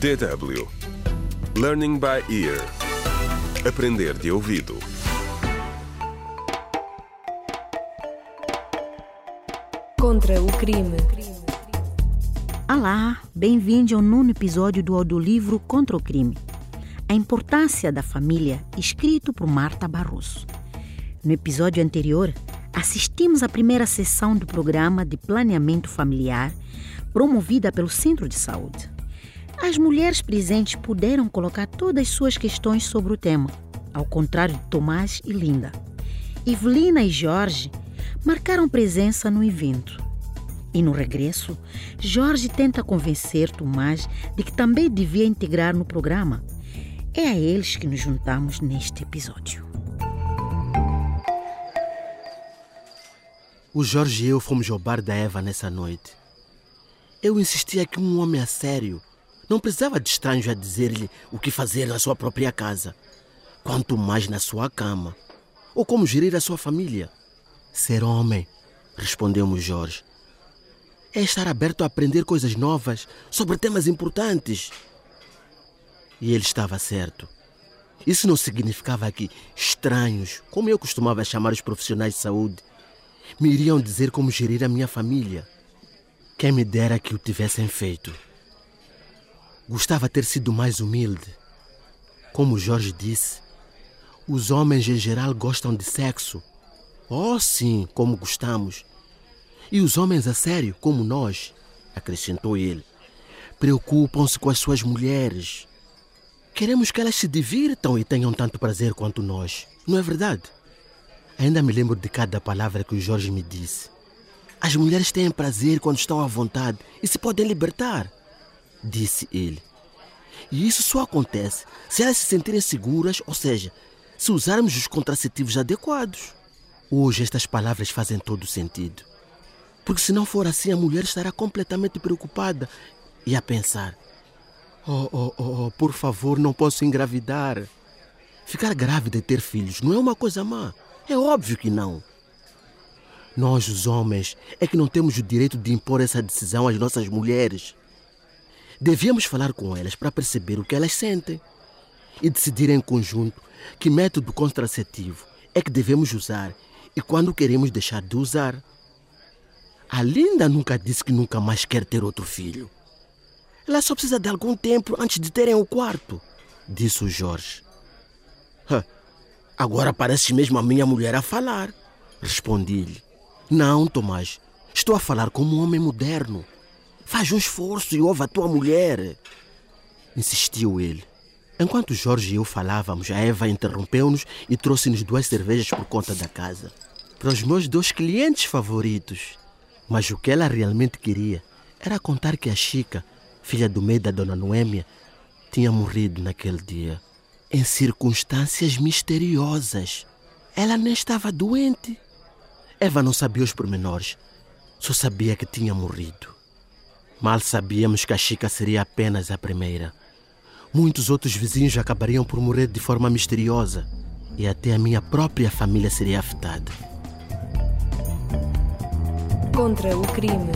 DW Learning by Ear Aprender de ouvido Contra o crime. Olá, bem-vindo ao nono episódio do audiolivro Contra o Crime. A importância da família, escrito por Marta Barroso. No episódio anterior, assistimos à primeira sessão do programa de planeamento familiar promovida pelo Centro de Saúde. As mulheres presentes puderam colocar todas as suas questões sobre o tema, ao contrário de Tomás e Linda. Evelina e Jorge marcaram presença no evento. E no regresso, Jorge tenta convencer Tomás de que também devia integrar no programa. É a eles que nos juntamos neste episódio. O Jorge e eu fomos ao bar da Eva nessa noite. Eu insistia que um homem a sério não precisava de estranhos a dizer-lhe o que fazer na sua própria casa, quanto mais na sua cama, ou como gerir a sua família. Ser homem, respondeu-me Jorge, é estar aberto a aprender coisas novas sobre temas importantes. E ele estava certo. Isso não significava que estranhos, como eu costumava chamar os profissionais de saúde, me iriam dizer como gerir a minha família. Quem me dera que o tivessem feito. Gostava ter sido mais humilde. Como Jorge disse, os homens em geral gostam de sexo. Oh, sim, como gostamos. E os homens a sério, como nós, acrescentou ele, preocupam-se com as suas mulheres. Queremos que elas se divirtam e tenham tanto prazer quanto nós, não é verdade? Ainda me lembro de cada palavra que o Jorge me disse. As mulheres têm prazer quando estão à vontade e se podem libertar, disse ele. E isso só acontece se elas se sentirem seguras, ou seja, se usarmos os contraceptivos adequados. Hoje estas palavras fazem todo sentido. Porque se não for assim, a mulher estará completamente preocupada e a pensar: oh, oh, oh, oh, por favor, não posso engravidar. Ficar grávida e ter filhos não é uma coisa má. É óbvio que não. Nós, os homens, é que não temos o direito de impor essa decisão às nossas mulheres. Devíamos falar com elas para perceber o que elas sentem e decidir em conjunto que método contraceptivo é que devemos usar e quando queremos deixar de usar. A Linda nunca disse que nunca mais quer ter outro filho. Ela só precisa de algum tempo antes de terem o quarto, disse o Jorge. Agora parece mesmo a minha mulher a falar, respondi-lhe. Não, Tomás, estou a falar como um homem moderno. Faz um esforço e ouve a tua mulher. Insistiu ele. Enquanto Jorge e eu falávamos, a Eva interrompeu-nos e trouxe-nos duas cervejas por conta da casa. Para os meus dois clientes favoritos. Mas o que ela realmente queria era contar que a Chica, filha do meio da dona Noêmia, tinha morrido naquele dia. Em circunstâncias misteriosas. Ela nem estava doente. Eva não sabia os pormenores. Só sabia que tinha morrido. Mal sabíamos que a Chica seria apenas a primeira. Muitos outros vizinhos acabariam por morrer de forma misteriosa e até a minha própria família seria afetada. Contra o crime.